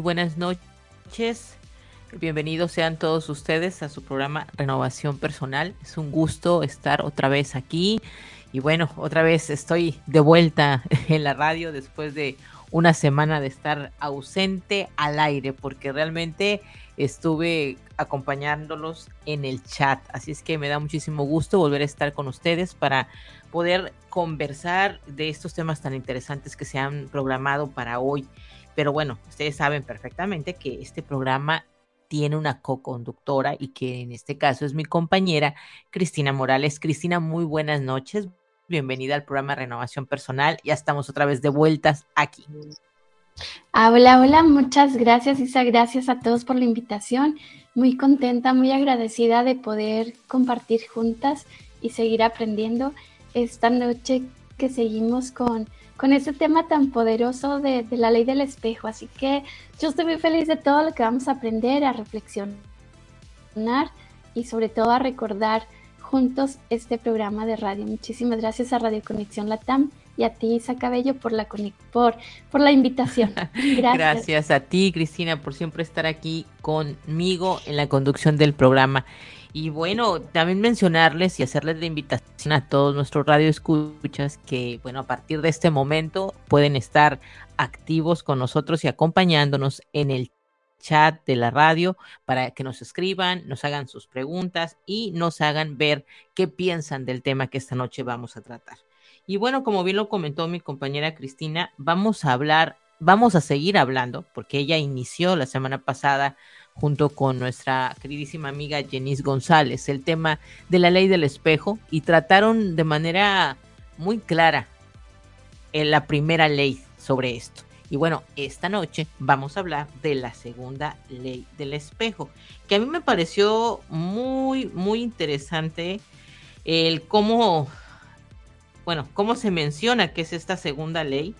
Buenas noches. Bienvenidos sean todos ustedes a su programa Renovación Personal. Es un gusto estar otra vez aquí. Y bueno, otra vez estoy de vuelta en la radio después de una semana de estar ausente al aire, porque realmente estuve acompañándolos en el chat. Así es que me da muchísimo gusto volver a estar con ustedes para poder conversar de estos temas tan interesantes que se han programado para hoy. Pero bueno, ustedes saben perfectamente que este programa tiene una co-conductora y que en este caso es mi compañera Cristina Morales. Cristina, muy buenas noches. Bienvenida al programa Renovación Personal. Ya estamos otra vez de vueltas aquí. Hola, hola, muchas gracias Isa, gracias a todos por la invitación. Muy contenta, muy agradecida de poder compartir juntas y seguir aprendiendo esta noche que seguimos con con ese tema tan poderoso de, la ley del espejo. Así que yo estoy muy feliz de todo lo que vamos a aprender, a reflexionar y sobre todo a recordar juntos este programa de radio. Muchísimas gracias a Radio Conexión Latam y a ti, Isa Cabello, por la, por, por la invitación. Gracias. gracias a ti, Cristina, por siempre estar aquí conmigo en la conducción del programa. Y bueno, también mencionarles y hacerles la invitación a todos nuestros radioescuchas que, bueno, a partir de este momento pueden estar activos con nosotros y acompañándonos en el chat de la radio para que nos escriban, nos hagan sus preguntas y nos hagan ver qué piensan del tema que esta noche vamos a tratar. Y bueno, como bien lo comentó mi compañera Cristina, vamos a hablar, vamos a seguir hablando, porque ella inició la semana pasada junto con nuestra queridísima amiga Jenice González, el tema de la ley del espejo y trataron de manera muy clara en la primera ley sobre esto. Y bueno, esta noche vamos a hablar de la segunda ley del espejo, que a mí me pareció muy, muy interesante el cómo, bueno, cómo se menciona que es esta segunda ley.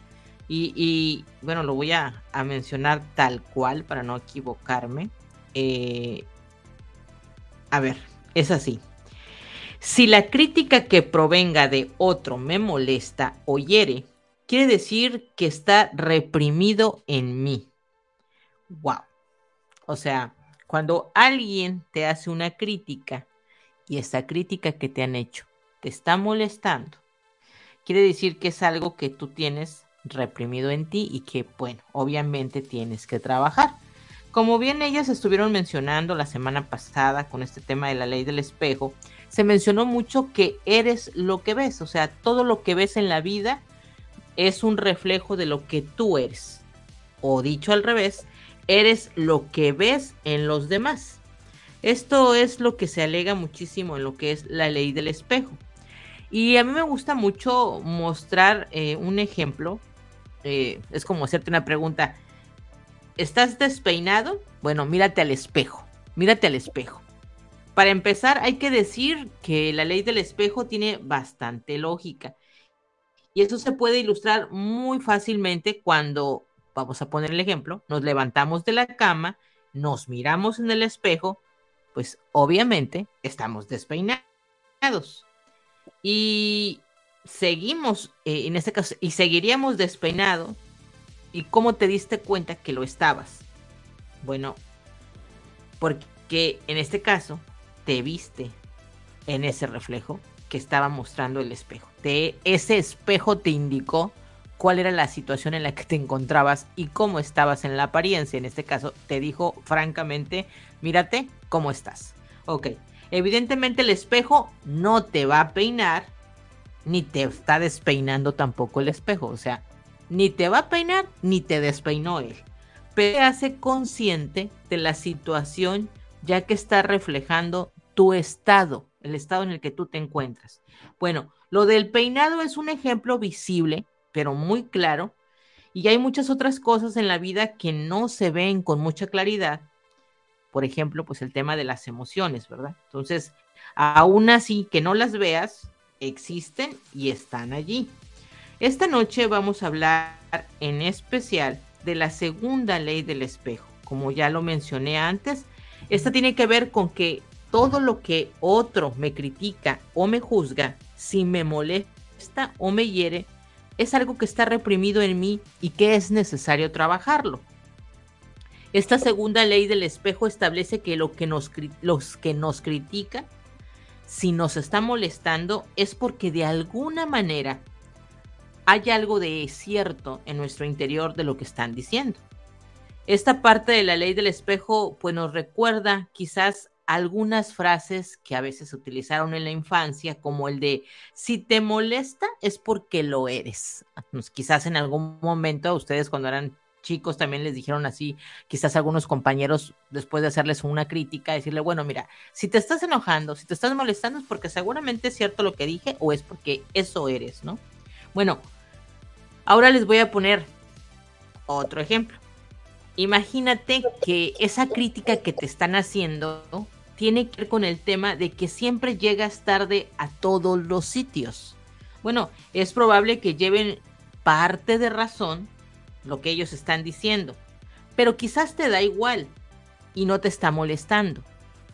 Y, bueno, lo voy a mencionar tal cual para no equivocarme. Eh, a ver, es así. Si la crítica que provenga de otro me molesta o hiere, quiere decir que está reprimido en mí. Wow. O sea, cuando alguien te hace una crítica y esa crítica que te han hecho te está molestando, quiere decir que es algo que tú tienes reprimido en ti y que, bueno, obviamente tienes que trabajar. Como bien ellas estuvieron mencionando la semana pasada con este tema de la ley del espejo, se mencionó mucho que eres lo que ves, o sea, todo lo que ves en la vida es un reflejo de lo que tú eres. O dicho al revés, eres lo que ves en los demás. Esto es lo que se alega muchísimo en lo que es la ley del espejo. Y a mí me gusta mucho mostrar eh, un ejemplo. Eh, es como hacerte una pregunta. ¿Estás despeinado? Bueno, mírate al espejo. Mírate al espejo. Para empezar, hay que decir que la ley del espejo tiene bastante lógica. Y eso se puede ilustrar muy fácilmente cuando, vamos a poner el ejemplo, nos levantamos de la cama, nos miramos en el espejo, pues obviamente estamos despeinados. Y seguimos, eh, en este caso, y seguiríamos despeinados ¿Y cómo te diste cuenta que lo estabas? Bueno, porque en este caso te viste en ese reflejo que estaba mostrando el espejo. ese espejo te indicó cuál era la situación en la que te encontrabas y cómo estabas en la apariencia. En este caso, te dijo francamente, mírate cómo estás. Ok, evidentemente el espejo no te va a peinar, ni te está despeinando tampoco el espejo. O sea, ni te va a peinar ni te despeinó él. Pero te hace consciente de la situación ya que está reflejando tu estado, el estado en el que tú te encuentras. Bueno, lo del peinado es un ejemplo visible, pero muy claro, y hay muchas otras cosas en la vida que no se ven con mucha claridad. Por ejemplo, pues el tema de las emociones, ¿verdad? Entonces, aún así que no las veas, existen y están allí. Esta noche vamos a hablar en especial de la segunda ley del espejo. Como ya lo mencioné antes, esta tiene que ver con que todo lo que otro me critica o me juzga, si me molesta o me hiere, es algo que está reprimido en mí y que es necesario trabajarlo. Esta segunda ley del espejo establece que, lo que nos, los que nos critican, si nos está molestando, es porque de alguna manera hay algo de cierto en nuestro interior de lo que están diciendo. Esta parte de la ley del espejo pues nos recuerda quizás algunas frases que a veces se utilizaron en la infancia, como el de si te molesta es porque lo eres. Quizás en algún momento a ustedes cuando eran chicos también les dijeron así, quizás algunos compañeros después de hacerles una crítica, decirle, bueno, mira, si te estás enojando, si te estás molestando es porque seguramente es cierto lo que dije o es porque eso eres, ¿no? Bueno, ahora les voy a poner otro ejemplo. Imagínate que esa crítica que te están haciendo tiene que ver con el tema de que siempre llegas tarde a todos los sitios. Bueno, es probable que lleven parte de razón lo que ellos están diciendo, pero quizás te da igual y no te está molestando.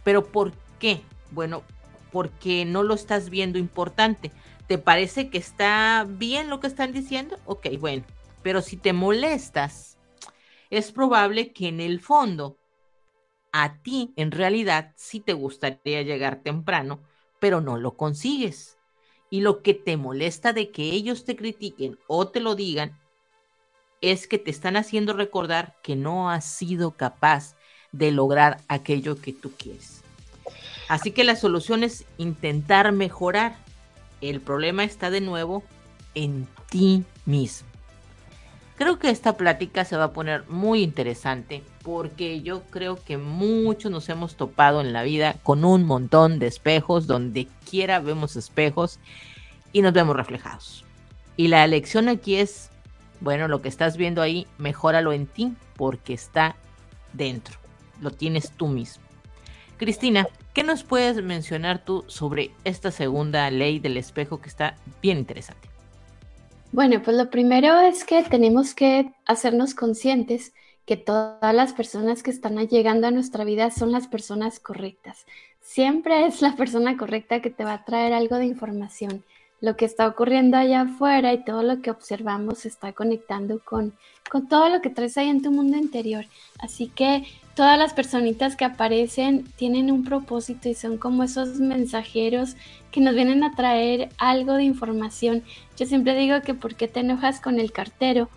¿Pero por qué? Bueno, porque no lo estás viendo importante. ¿Te parece que está bien lo que están diciendo? Ok, bueno, pero si te molestas, es probable que en el fondo a ti en realidad sí te gustaría llegar temprano, pero no lo consigues. Y lo que te molesta de que ellos te critiquen o te lo digan es que te están haciendo recordar que no has sido capaz de lograr aquello que tú quieres. Así que la solución es intentar mejorar. El problema está de nuevo en ti mismo. Creo que esta plática se va a poner muy interesante porque yo creo que muchos nos hemos topado en la vida con un montón de espejos, donde quiera vemos espejos y nos vemos reflejados. Y la lección aquí es bueno, lo que estás viendo ahí, mejóralo en ti porque está dentro. Lo tienes tú mismo. Cristina, ¿qué nos puedes mencionar tú sobre esta segunda ley del espejo que está bien interesante? Bueno, pues lo primero es que tenemos que hacernos conscientes que todas las personas que están llegando a nuestra vida son las personas correctas. Siempre es la persona correcta que te va a traer algo de información lo que está ocurriendo allá afuera y todo lo que observamos se está conectando con, con todo lo que traes ahí en tu mundo interior. Así que todas las personitas que aparecen tienen un propósito y son como esos mensajeros que nos vienen a traer algo de información. Yo siempre digo que ¿por qué te enojas con el cartero?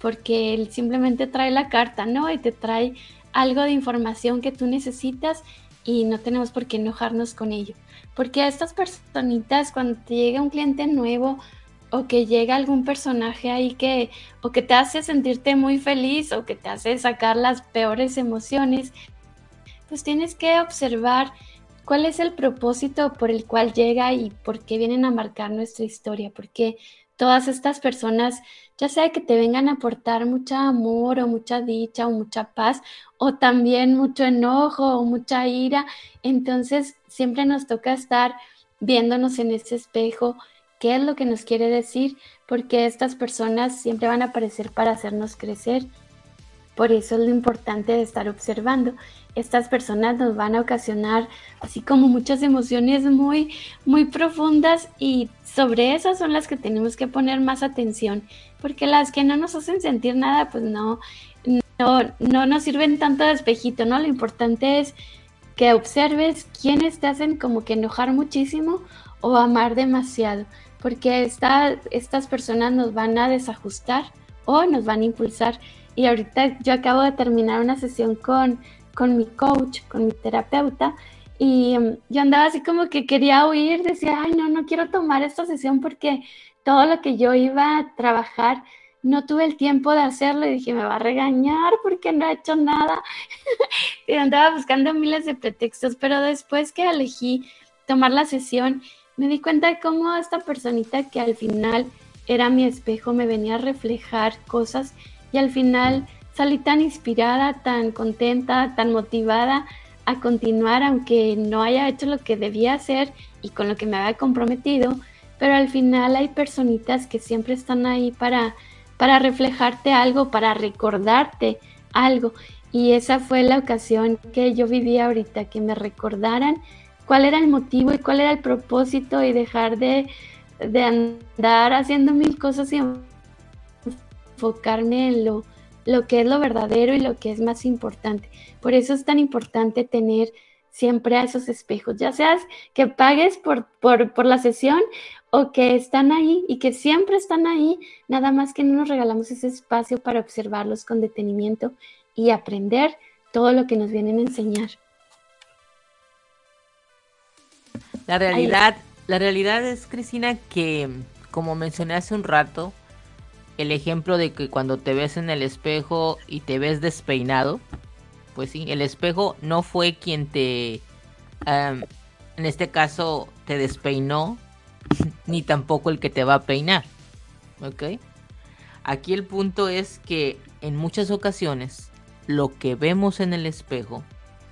Porque él simplemente trae la carta, ¿no? Y te trae algo de información que tú necesitas y no tenemos por qué enojarnos con ello. Porque a estas personitas, cuando te llega un cliente nuevo o que llega algún personaje ahí que o que te hace sentirte muy feliz o que te hace sacar las peores emociones, pues tienes que observar cuál es el propósito por el cual llega y por qué vienen a marcar nuestra historia, porque todas estas personas, ya sea que te vengan a aportar mucha amor o mucha dicha o mucha paz, o también mucho enojo o mucha ira, entonces siempre nos toca estar viéndonos en ese espejo, qué es lo que nos quiere decir, porque estas personas siempre van a aparecer para hacernos crecer. Por eso es lo importante de estar observando. Estas personas nos van a ocasionar así como muchas emociones muy, muy profundas y sobre esas son las que tenemos que poner más atención, porque las que no nos hacen sentir nada, pues no, no, no nos sirven tanto de espejito, ¿no? Lo importante es que observes quiénes te hacen como que enojar muchísimo o amar demasiado, porque estas personas nos van a desajustar o nos van a impulsar. Y ahorita yo acabo de terminar una sesión con, con mi coach, con mi terapeuta, y um, yo andaba así como que quería huir, decía, ay, no, no quiero tomar esta sesión porque todo lo que yo iba a trabajar no tuve el tiempo de hacerlo y dije, me va a regañar porque no ha hecho nada. y andaba buscando miles de pretextos, pero después que elegí tomar la sesión, me di cuenta de cómo esta personita que al final era mi espejo me venía a reflejar cosas y al final salí tan inspirada, tan contenta, tan motivada a continuar, aunque no haya hecho lo que debía hacer y con lo que me había comprometido, pero al final hay personitas que siempre están ahí para para reflejarte algo, para recordarte algo. Y esa fue la ocasión que yo viví ahorita, que me recordaran cuál era el motivo y cuál era el propósito y dejar de, andar haciendo mil cosas y enfocarme en lo, lo que es lo verdadero y lo que es más importante. Por eso es tan importante tener siempre a esos espejos, ya seas que pagues por, por, por, la sesión o que están ahí y que siempre están ahí, nada más que no nos regalamos ese espacio para observarlos con detenimiento y aprender todo lo que nos vienen a enseñar. La realidad, la realidad es, Cristina, que como mencioné hace un rato, el ejemplo de que cuando te ves en el espejo y te ves despeinado, pues sí, el espejo no fue quien te, en este caso, te despeinó, ni tampoco el que te va a peinar, ¿ok? Aquí el punto es que en muchas ocasiones lo que vemos en el espejo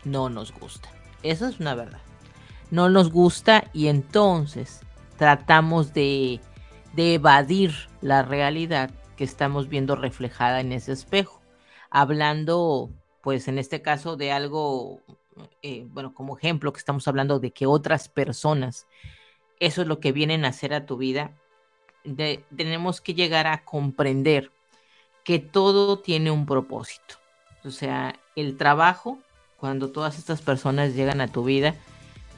no nos gusta. Esa es una verdad. No nos gusta y entonces tratamos de, de evadir la realidad que estamos viendo reflejada en ese espejo. Hablando, pues en este caso, de algo, eh, bueno, como ejemplo, que estamos hablando de que otras personas, eso es lo que vienen a hacer a tu vida, tenemos que llegar a comprender que todo tiene un propósito. O sea, el trabajo, cuando todas estas personas llegan a tu vida,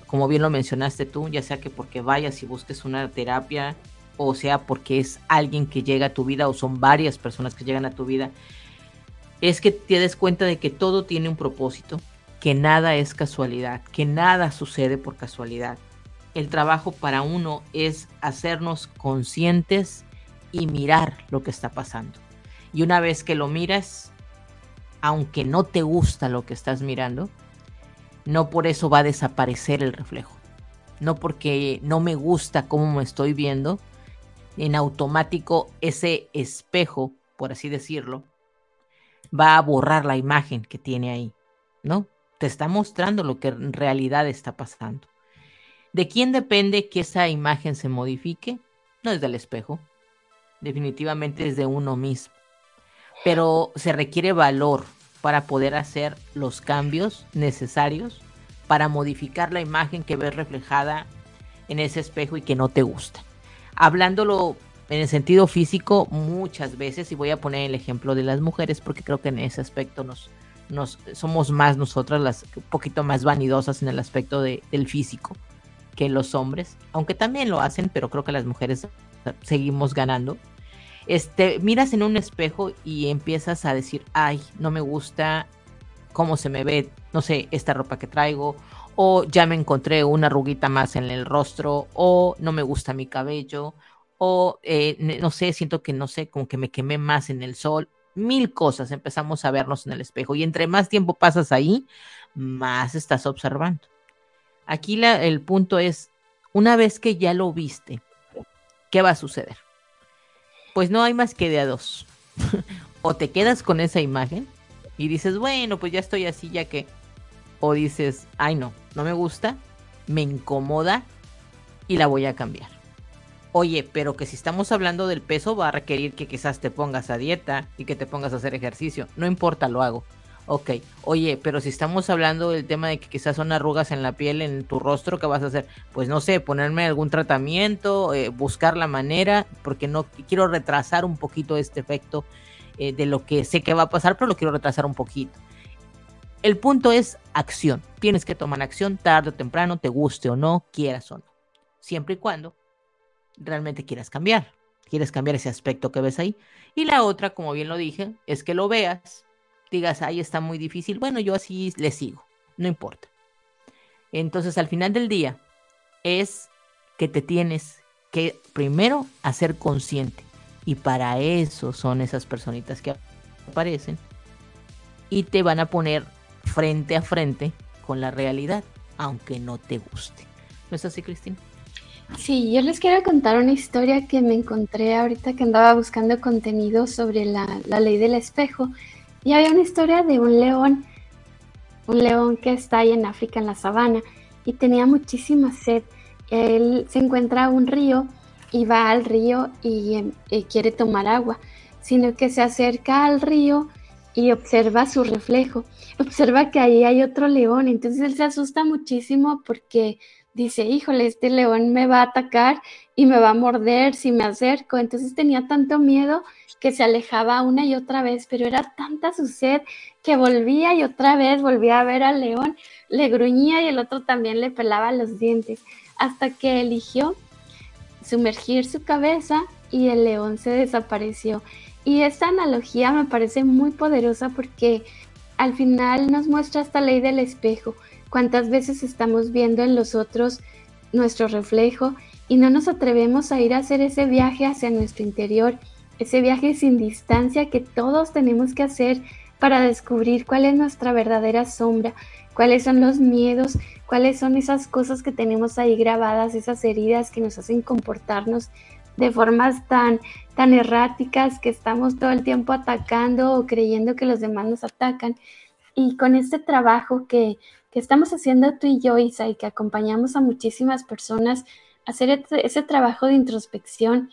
como bien lo mencionaste tú, ya sea que porque vayas y busques una terapia, o sea porque es alguien que llega a tu vida, o son varias personas que llegan a tu vida, es que te des cuenta de que todo tiene un propósito, que nada es casualidad, que nada sucede por casualidad. El trabajo para uno es hacernos conscientes y mirar lo que está pasando. Y una vez que lo miras, aunque no te gusta lo que estás mirando, no por eso va a desaparecer el reflejo. No porque no me gusta cómo me estoy viendo, en automático ese espejo, por así decirlo, va a borrar la imagen que tiene ahí, ¿no? Te está mostrando lo que en realidad está pasando. ¿De quién depende que esa imagen se modifique? No es del espejo, definitivamente es de uno mismo pero se requiere valor para poder hacer los cambios necesarios para modificar la imagen que ves reflejada en ese espejo y que no te gusta. Hablándolo en el sentido físico, muchas veces, y voy a poner el ejemplo de las mujeres, porque creo que en ese aspecto nos, somos más nosotras las un poquito más vanidosas en el aspecto de, del físico que los hombres, aunque también lo hacen, pero creo que las mujeres seguimos ganando este, miras en un espejo y empiezas a decir, ay, no me gusta cómo se me ve, no sé, esta ropa que traigo, o ya me encontré una arruguita más en el rostro, o no me gusta mi cabello, o eh, no sé, siento que no sé, como que me quemé más en el sol, mil cosas empezamos a vernos en el espejo y entre más tiempo pasas ahí, más estás observando. Aquí la, el punto es, una vez que ya lo viste, ¿qué va a suceder? pues no hay más que de a dos. o te quedas con esa imagen y dices, bueno, pues ya estoy así, ya que. O dices, ay no, no me gusta, me incomoda y la voy a cambiar. Oye, pero que si estamos hablando del peso va a requerir que quizás te pongas a dieta y que te pongas a hacer ejercicio. No importa, lo hago. Ok, oye, pero si estamos hablando del tema de que quizás son arrugas en la piel, en tu rostro, ¿qué vas a hacer? Pues no sé, ponerme algún tratamiento, eh, buscar la manera, porque no quiero retrasar un poquito este efecto eh, de lo que sé que va a pasar, pero lo quiero retrasar un poquito. El punto es acción. Tienes que tomar acción tarde o temprano, te guste o no, quieras o no. Siempre y cuando realmente quieras cambiar. Quieres cambiar ese aspecto que ves ahí. Y la otra, como bien lo dije, es que lo veas digas, ahí está muy difícil, bueno, yo así le sigo, no importa. Entonces, al final del día, es que te tienes que primero hacer consciente. Y para eso son esas personitas que aparecen y te van a poner frente a frente con la realidad, aunque no te guste. ¿No es así, Cristina? Sí, yo les quiero contar una historia que me encontré ahorita que andaba buscando contenido sobre la, la ley del espejo y había una historia de un león, un león que está ahí en África, en la sabana, y tenía muchísima sed. Él se encuentra a un río y va al río y, quiere tomar agua, sino que se acerca al río y observa su reflejo. Observa que ahí hay otro león, entonces él se asusta muchísimo porque dice, híjole, este león me va a atacar y me va a morder si me acerco. Entonces tenía tanto miedo que se alejaba una y otra vez, pero era tanta su sed que volvía y otra vez volvía a ver al león, le gruñía y el otro también le pelaba los dientes, hasta que eligió sumergir su cabeza y el león se desapareció. Y esta analogía me parece muy poderosa porque al final nos muestra esta ley del espejo. Cuántas veces estamos viendo en los otros nuestro reflejo y no nos atrevemos a ir a hacer ese viaje hacia nuestro interior, ese viaje sin distancia que todos tenemos que hacer para descubrir cuál es nuestra verdadera sombra, cuáles son los miedos, cuáles son esas cosas que tenemos ahí grabadas, esas heridas que nos hacen comportarnos de formas tan, tan erráticas que estamos todo el tiempo atacando o creyendo que los demás nos atacan. Y con este trabajo que, que estamos haciendo tú y yo, Isa, y que acompañamos a muchísimas personas hacer ese, trabajo de introspección,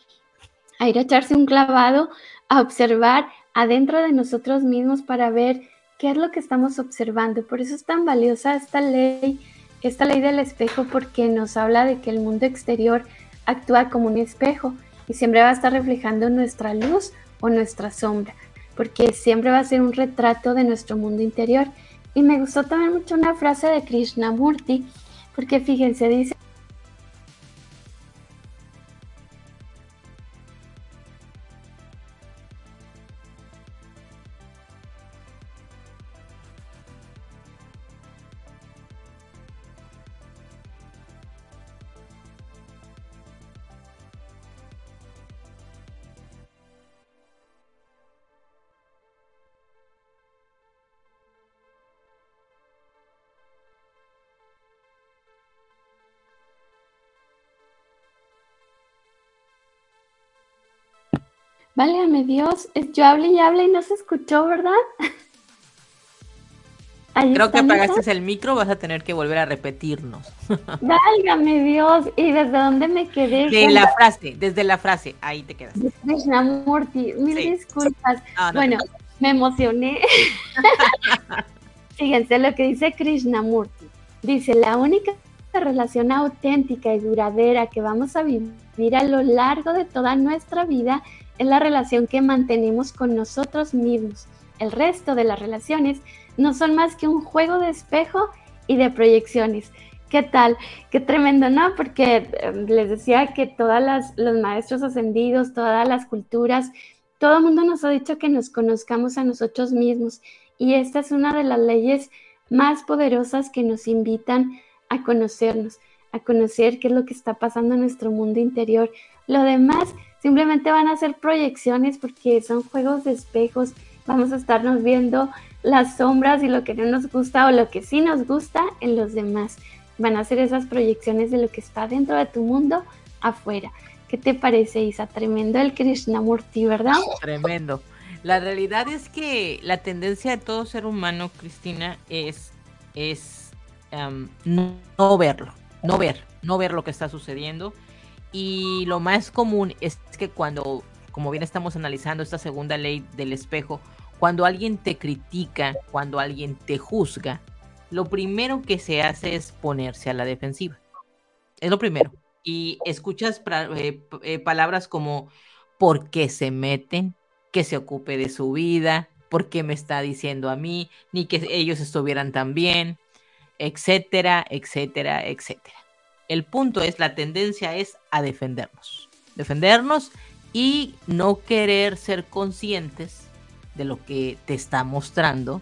a ir a echarse un clavado, a observar adentro de nosotros mismos para ver qué es lo que estamos observando. Por eso es tan valiosa esta ley, esta ley del espejo, porque nos habla de que el mundo exterior actúa como un espejo y siempre va a estar reflejando nuestra luz o nuestra sombra, porque siempre va a ser un retrato de nuestro mundo interior. Y me gustó también mucho una frase de Krishnamurti, porque fíjense, dice Válgame Dios, yo hablé y hablé y no se escuchó, ¿verdad? Creo que apagaste el micro, vas a tener que volver a repetirnos. Válgame Dios, ¿y desde dónde me quedé? De la frase, desde la frase, ahí te quedas. Krishnamurti, mil disculpas. bueno, me emocioné. Fíjense lo que dice Krishnamurti. Dice, la única relación auténtica y duradera que vamos a vivir a lo largo de toda nuestra vida es la relación que mantenemos con nosotros mismos. El resto de las relaciones no son más que un juego de espejo y de proyecciones. ¿Qué tal? Qué tremendo, ¿no? Porque em, les decía que todos los maestros ascendidos, todas las culturas, todo el mundo nos ha dicho que nos conozcamos a nosotros mismos. Y esta es una de las leyes más poderosas que nos invitan a conocernos, a conocer qué es lo que está pasando en nuestro mundo interior. Lo demás Simplemente van a ser proyecciones porque son juegos de espejos. Vamos a estarnos viendo las sombras y lo que no nos gusta o lo que sí nos gusta en los demás. Van a ser esas proyecciones de lo que está dentro de tu mundo afuera. ¿Qué te parece, Isa? Tremendo el Krishnamurti, ¿verdad? Tremendo. La realidad es que la tendencia de todo ser humano, Cristina, es, es no verlo, no ver, no ver lo que está sucediendo y lo más común es que cuando, como bien estamos analizando esta segunda ley del espejo, cuando alguien te critica, cuando alguien te juzga, lo primero que se hace es ponerse a la defensiva. Es lo primero. Y escuchas eh, eh, palabras como ¿por qué se meten? Que se ocupe de su vida, ¿por qué me está diciendo a mí? Ni que ellos estuvieran tan bien, etcétera, etcétera, etcétera. El punto es, la tendencia es a defendernos. Defendernos y no querer ser conscientes de lo que te está mostrando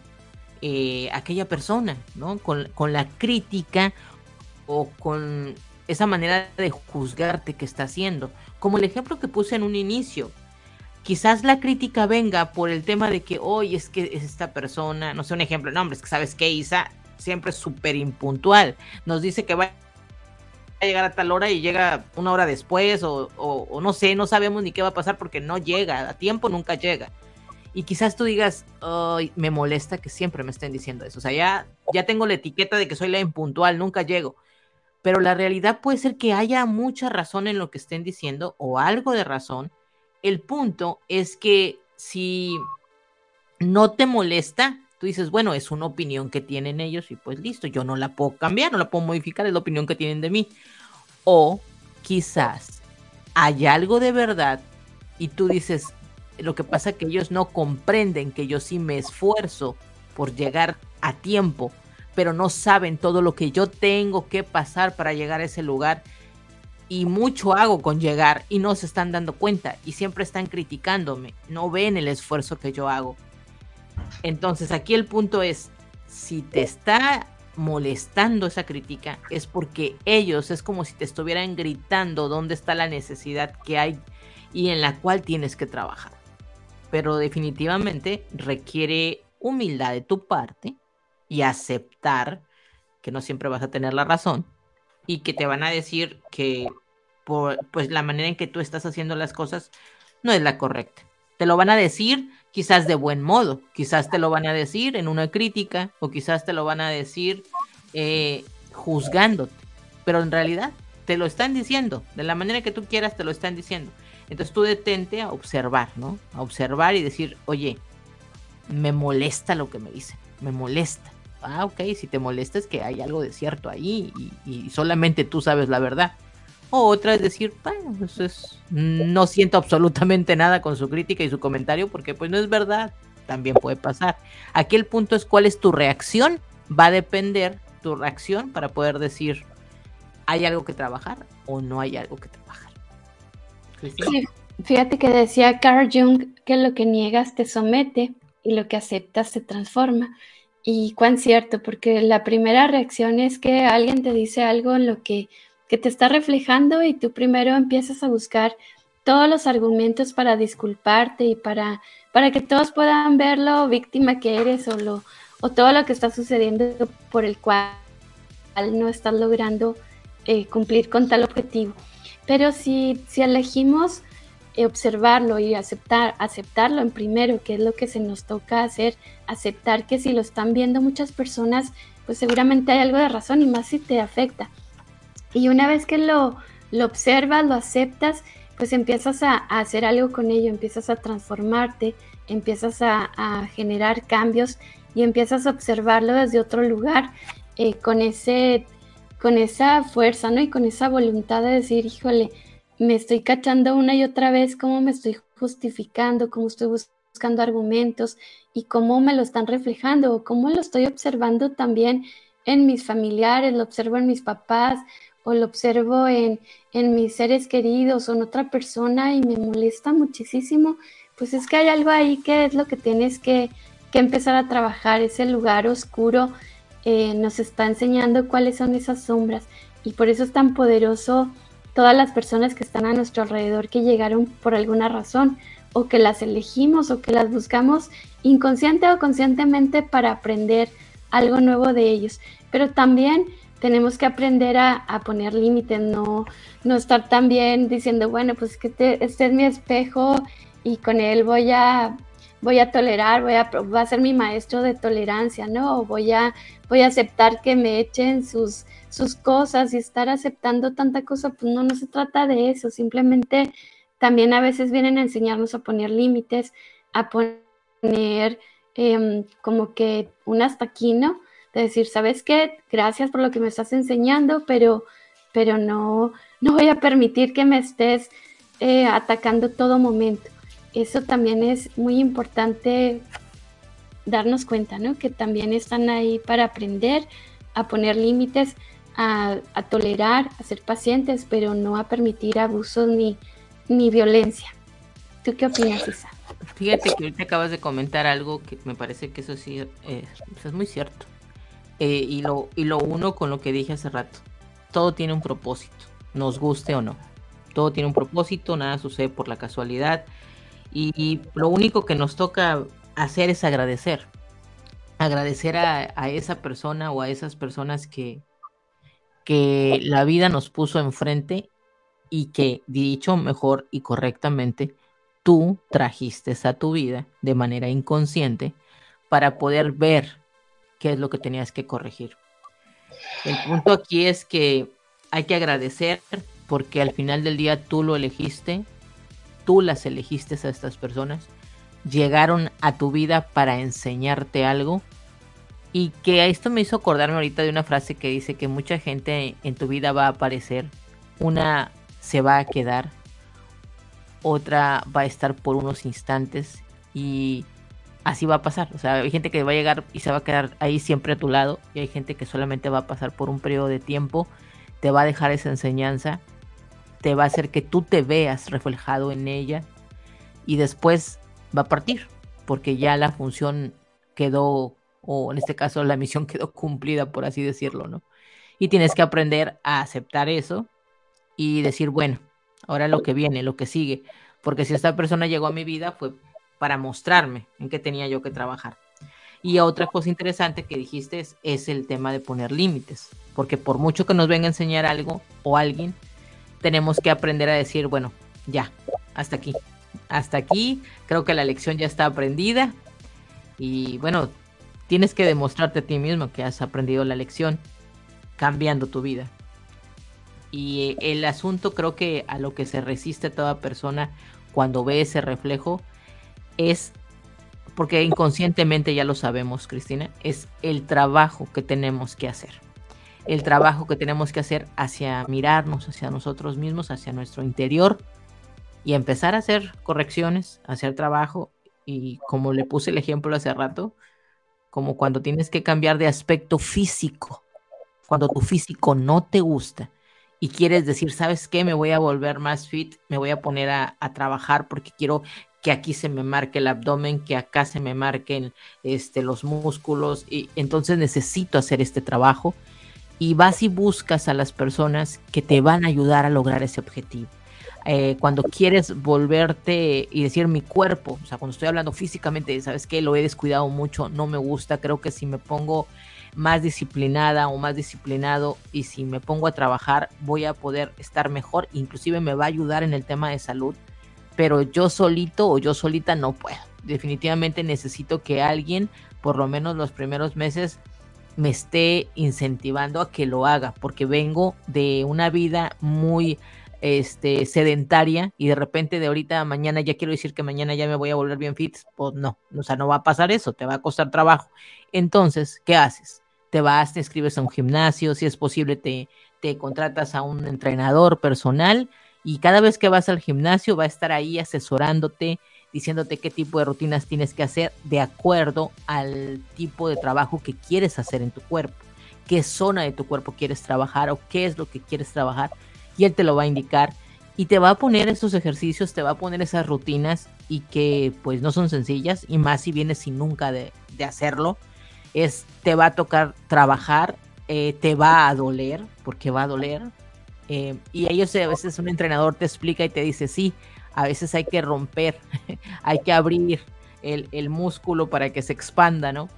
eh, aquella persona, ¿no? Con, con la crítica o con esa manera de juzgarte que está haciendo. Como el ejemplo que puse en un inicio. Quizás la crítica venga por el tema de que hoy es que es esta persona, no sé, un ejemplo, no, hombre, es que sabes que Isa siempre es súper impuntual. Nos dice que va llegar a tal hora y llega una hora después o, no sé, no sabemos ni qué va a pasar porque no llega, a tiempo nunca llega. Y quizás tú digas, me molesta que siempre me estén diciendo eso. O sea, ya, ya tengo la etiqueta de que soy la impuntual, nunca llego. Pero la realidad puede ser que haya mucha razón en lo que estén diciendo o algo de razón. El punto es que si no te molesta, Tú dices, bueno, es una opinión que tienen ellos y pues listo, yo no la puedo cambiar, no la puedo modificar, es la opinión que tienen de mí. O quizás hay algo de verdad y tú dices, lo que pasa es que ellos no comprenden que yo sí me esfuerzo por llegar a tiempo, pero no saben todo lo que yo tengo que pasar para llegar a ese lugar y mucho hago con llegar y no se están dando cuenta y siempre están criticándome, no ven el esfuerzo que yo hago. Entonces aquí el punto es, si te está molestando esa crítica, es porque ellos es como si te estuvieran gritando dónde está la necesidad que hay y en la cual tienes que trabajar. Pero definitivamente requiere humildad de tu parte y aceptar que no siempre vas a tener la razón y que te van a decir que por, pues la manera en que tú estás haciendo las cosas no es la correcta. Te lo van a decir quizás de buen modo, quizás te lo van a decir en una crítica o quizás te lo van a decir eh, juzgándote, pero en realidad te lo están diciendo, de la manera que tú quieras te lo están diciendo. Entonces tú detente a observar, ¿no? A observar y decir, oye, me molesta lo que me dicen, me molesta ah, ok, si te molesta es que hay algo de cierto ahí y, solamente tú sabes la verdad. O otra es decir, pues es, no siento absolutamente nada con su crítica y su comentario porque pues no es verdad, también puede pasar. Aquí el punto es cuál es tu reacción, va a depender tu reacción para poder decir, ¿hay algo que trabajar o no hay algo que trabajar? Sí, fíjate que decía Carl Jung que lo que niegas te somete y lo que aceptas te transforma. Y cuán cierto, porque la primera reacción es que alguien te dice algo en lo que, que te está reflejando y tú primero empiezas a buscar todos los argumentos para disculparte y para, para que todos puedan ver lo víctima que eres o, lo, o todo lo que está sucediendo por el cual no estás logrando eh, cumplir con tal objetivo. Pero si, si elegimos observarlo y aceptar, aceptarlo en primero, que es lo que se nos toca hacer, aceptar que si lo están viendo muchas personas, pues seguramente hay algo de razón y más si te afecta. Y una vez que lo, observas, lo aceptas, pues empiezas a, hacer algo con ello, empiezas a transformarte, empiezas a, generar cambios y empiezas a observarlo desde otro lugar, eh, con, ese, con esa fuerza, ¿no? Y con esa voluntad de decir, híjole, me estoy cachando una y otra vez cómo me estoy justificando, cómo estoy buscando argumentos y cómo me lo están reflejando o cómo lo estoy observando también en mis familiares, lo observo en mis papás o lo observo en, en mis seres queridos o en otra persona y me molesta muchísimo, pues es que hay algo ahí que es lo que tienes que, que empezar a trabajar, ese lugar oscuro eh, nos está enseñando cuáles son esas sombras y por eso es tan poderoso todas las personas que están a nuestro alrededor que llegaron por alguna razón o que las elegimos o que las buscamos inconsciente o conscientemente para aprender algo nuevo de ellos. Pero también tenemos que aprender a, poner límites, no, no estar también diciendo, bueno, pues que este es mi espejo y con él voy a, voy a tolerar, voy a, va a ser mi maestro de tolerancia, ¿no? voy a, voy a aceptar que me echen sus, sus cosas y estar aceptando tanta cosa, pues no, no se trata de eso, simplemente también a veces vienen a enseñarnos a poner límites, a poner em, como que un hasta aquí, ¿no? De decir, ¿sabes qué? Gracias por lo que me estás enseñando, pero, pero no, no voy a permitir que me estés eh, atacando todo momento. Eso también es muy importante darnos cuenta, ¿no? Que también están ahí para aprender, a poner límites, a, tolerar, a ser pacientes, pero no a permitir abusos ni, ni violencia. ¿Tú qué opinas, Isa? Fíjate que ahorita acabas de comentar algo que me parece que eso sí eh, es muy cierto. Eh, y, lo, y lo uno con lo que dije hace rato. Todo tiene un propósito, nos guste o no. Todo tiene un propósito, nada sucede por la casualidad. Y, lo único que nos toca hacer es agradecer. Agradecer a, a esa persona o a esas personas que, que la vida nos puso enfrente y que, dicho mejor y correctamente, tú trajiste a tu vida de manera inconsciente para poder ver qué es lo que tenías que corregir. El punto aquí es que hay que agradecer porque al final del día tú lo elegiste, tú las elegiste a estas personas llegaron a tu vida para enseñarte algo y que esto me hizo acordarme ahorita de una frase que dice que mucha gente en tu vida va a aparecer, una se va a quedar, otra va a estar por unos instantes y así va a pasar. O sea, hay gente que va a llegar y se va a quedar ahí siempre a tu lado y hay gente que solamente va a pasar por un periodo de tiempo, te va a dejar esa enseñanza, te va a hacer que tú te veas reflejado en ella y después va a partir porque ya la función quedó o en este caso la misión quedó cumplida por así decirlo, ¿no? Y tienes que aprender a aceptar eso y decir, bueno, ahora lo que viene, lo que sigue, porque si esta persona llegó a mi vida fue para mostrarme en qué tenía yo que trabajar. Y otra cosa interesante que dijiste es, el tema de poner límites, porque por mucho que nos venga a enseñar algo o alguien, tenemos que aprender a decir, bueno, ya, hasta aquí, hasta aquí, creo que la lección ya está aprendida y bueno, tienes que demostrarte a ti mismo que has aprendido la lección cambiando tu vida. Y el asunto creo que a lo que se resiste toda persona cuando ve ese reflejo es, porque inconscientemente ya lo sabemos, Cristina, es el trabajo que tenemos que hacer. El trabajo que tenemos que hacer hacia mirarnos, hacia nosotros mismos, hacia nuestro interior y empezar a hacer correcciones, hacer trabajo y como le puse el ejemplo hace rato, como cuando tienes que cambiar de aspecto físico, cuando tu físico no te gusta y quieres decir, ¿sabes qué? Me voy a volver más fit, me voy a poner a, a trabajar porque quiero que aquí se me marque el abdomen, que acá se me marquen este, los músculos, y entonces necesito hacer este trabajo. Y vas y buscas a las personas que te van a ayudar a lograr ese objetivo. Eh, cuando quieres volverte y decir mi cuerpo, o sea, cuando estoy hablando físicamente, sabes que lo he descuidado mucho, no me gusta, creo que si me pongo más disciplinada o más disciplinado y si me pongo a trabajar voy a poder estar mejor, inclusive me va a ayudar en el tema de salud pero yo solito o yo solita no puedo. Definitivamente necesito que alguien, por lo menos los primeros meses, me esté incentivando a que lo haga, porque vengo de una vida muy este, sedentaria y de repente de ahorita a mañana ya quiero decir que mañana ya me voy a volver bien fit, pues no, o sea, no va a pasar eso, te va a costar trabajo. Entonces, ¿qué haces? Te vas, te inscribes a un gimnasio, si es posible te, te contratas a un entrenador personal y cada vez que vas al gimnasio va a estar ahí asesorándote, diciéndote qué tipo de rutinas tienes que hacer de acuerdo al tipo de trabajo que quieres hacer en tu cuerpo, qué zona de tu cuerpo quieres trabajar o qué es lo que quieres trabajar y él te lo va a indicar y te va a poner esos ejercicios, te va a poner esas rutinas y que pues no son sencillas y más si vienes sin nunca de, hacerlo, es te va a tocar trabajar, eh, te va a doler, porque va a doler, eh, y ellos a veces un entrenador te explica y te dice, sí, a veces hay que romper, hay que abrir el, el, músculo para que se expanda, ¿no?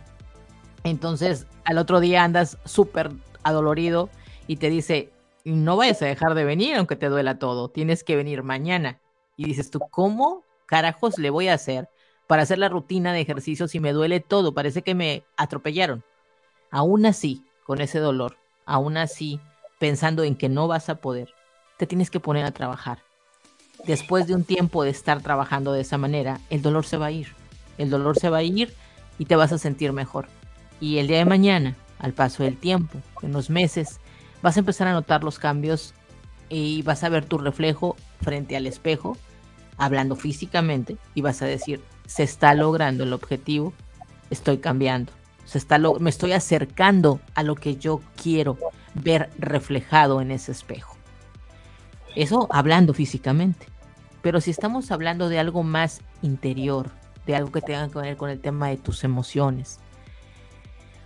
Entonces al otro día andas súper adolorido y te dice, no vayas a dejar de venir aunque te duela todo, tienes que venir mañana. Y dices tú, ¿cómo carajos le voy a hacer para hacer la rutina de ejercicio si me duele todo? Parece que me atropellaron. Aún así, con ese dolor, aún así, pensando en que no vas a poder, te tienes que poner a trabajar. Después de un tiempo de estar trabajando de esa manera, el dolor se va a ir. El dolor se va a ir y te vas a sentir mejor. Y el día de mañana, al paso del tiempo, en los meses, vas a empezar a notar los cambios y vas a ver tu reflejo frente al espejo, hablando físicamente, y vas a decir, se está logrando el objetivo, estoy cambiando, se está me estoy acercando a lo que yo quiero, ver reflejado en ese espejo. Eso hablando físicamente. Pero si estamos hablando de algo más interior, de algo que tenga que ver con el tema de tus emociones,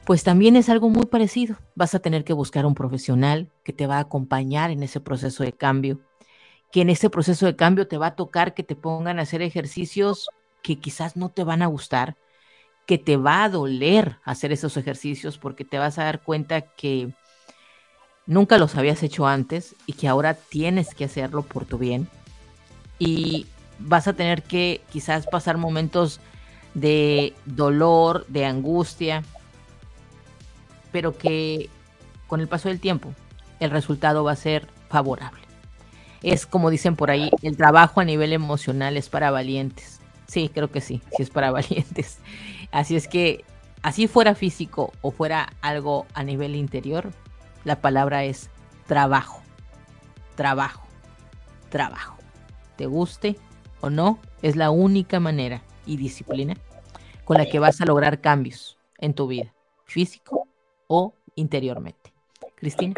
pues también es algo muy parecido. Vas a tener que buscar un profesional que te va a acompañar en ese proceso de cambio, que en ese proceso de cambio te va a tocar que te pongan a hacer ejercicios que quizás no te van a gustar, que te va a doler hacer esos ejercicios porque te vas a dar cuenta que nunca los habías hecho antes y que ahora tienes que hacerlo por tu bien. Y vas a tener que quizás pasar momentos de dolor, de angustia, pero que con el paso del tiempo el resultado va a ser favorable. Es como dicen por ahí, el trabajo a nivel emocional es para valientes. Sí, creo que sí, sí es para valientes. Así es que, así fuera físico o fuera algo a nivel interior, la palabra es trabajo, trabajo, trabajo. Te guste o no, es la única manera y disciplina con la que vas a lograr cambios en tu vida, físico o interiormente. Cristina.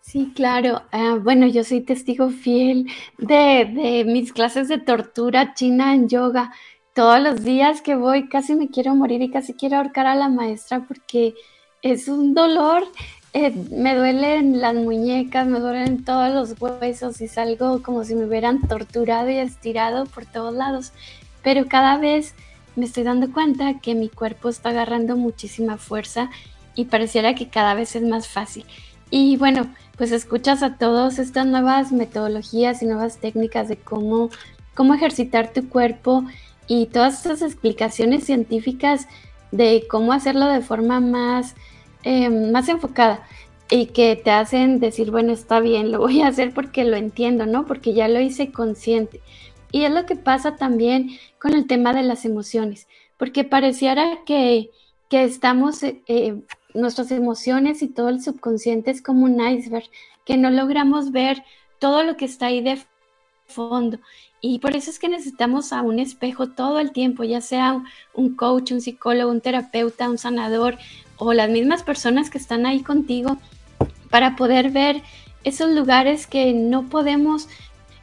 Sí, claro. Ah, bueno, yo soy testigo fiel de, de, mis clases de tortura china en yoga. Todos los días que voy casi me quiero morir y casi quiero ahorcar a la maestra porque es un dolor. Eh, me duelen las muñecas, me duelen todos los huesos y salgo como si me hubieran torturado y estirado por todos lados. Pero cada vez me estoy dando cuenta que mi cuerpo está agarrando muchísima fuerza y pareciera que cada vez es más fácil. Y bueno, pues escuchas a todas estas nuevas metodologías y nuevas técnicas de cómo, cómo ejercitar tu cuerpo y todas estas explicaciones científicas de cómo hacerlo de forma más, eh, más enfocada y que te hacen decir, bueno, está bien, lo voy a hacer porque lo entiendo, ¿no? Porque ya lo hice consciente. Y es lo que pasa también con el tema de las emociones, porque pareciera que, que estamos eh, nuestras emociones y todo el subconsciente es como un iceberg, que no logramos ver todo lo que está ahí de fondo. Y por eso es que necesitamos a un espejo todo el tiempo, ya sea un coach, un psicólogo, un terapeuta, un sanador o las mismas personas que están ahí contigo para poder ver esos lugares que no podemos,